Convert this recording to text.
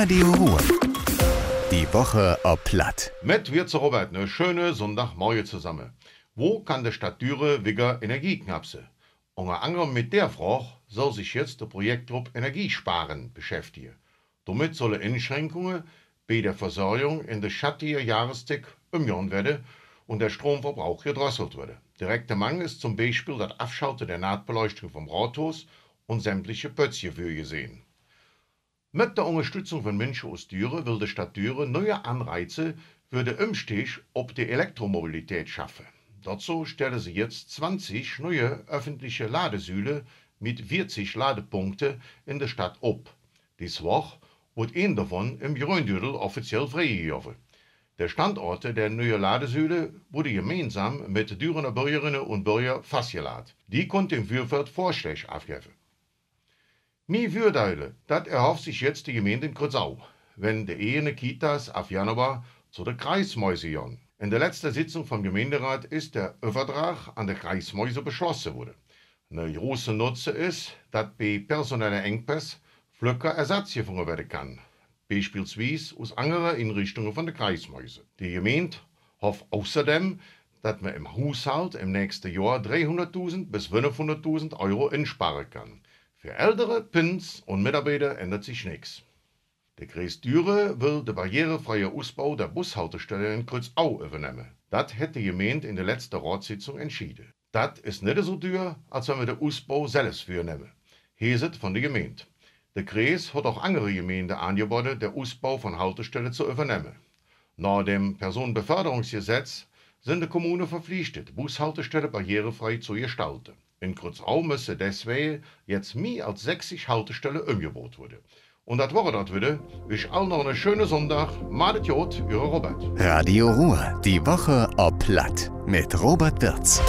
Radio Ruhr. Die Woche ob Platt. Mit wir zu Robert, eine schöne Sonntagmorgen zusammen. Wo kann der Stadt Düre weniger Energie knapsen? Unter anderem mit der Frage soll sich jetzt der Projektgruppe Energiesparen beschäftigen. Damit sollen Einschränkungen bei der Versorgung in der schattigen Jahreszeit umgegangen werden und der Stromverbrauch gedrosselt werden. Direkter Mangel ist zum Beispiel das Abschalten der Nahtbeleuchtung vom Rathaus und sämtliche Pötzchen für gesehen. Mit der Unterstützung von Menschen aus Düren will die Stadt Düren neue Anreize für den Umstieg auf die Elektromobilität schaffen. Dazu stellen sie jetzt 20 neue öffentliche Ladesäule mit 40 Ladepunkten in der Stadt ab. Dies Woche wird ein davon im Gründüdel offiziell freigegeben. Der Standorte der neuen Ladesäule wurde gemeinsam mit Dürener Bürgerinnen und Bürgern festgelegt. Die konnten im Vorfeld Vorschläge abgeben. Mi Würdeile, das erhofft sich jetzt die Gemeinde in Kurzau, wenn die eine Kitas auf Januar zu der Kreismäuse jahren. In der letzten Sitzung vom Gemeinderat ist der Übertrag an die Kreismäuse beschlossen worden. Eine große Nutze ist, dass bei personellen Engpässen Flöcker Ersatz gefunden werden kann. Beispielsweise aus anderen Einrichtungen von der Kreismäuse. Die Gemeinde hofft außerdem, dass man im Haushalt im nächsten Jahr 300.000 bis 500.000 Euro einsparen kann. Für ältere Pins und Mitarbeiter ändert sich nichts. Der Kreis Düre will den barrierefreien Ausbau der Bushaltestelle in Kreuzau übernehmen. Das hat die Gemeinde in der letzten Ratssitzung entschieden. Das ist nicht so teuer, als wenn wir den Ausbau selbst vornehmen. Heset von der Gemeinde. Der Kreis hat auch andere Gemeinden angeboten, den Ausbau von Haltestellen zu übernehmen. Nach dem Personenbeförderungsgesetz sind die Kommunen verpflichtet, Bushaltestellen barrierefrei zu gestalten. In Kurzau müssen deswegen jetzt mehr als 60 Haltestellen umgebaut werden. Und das war das wieder. Ich allen noch einen schönen Sonntag. Madet Jod, Ihre Robert. Radio Ruhr. Die Woche ob Platt. Mit Robert Wirz.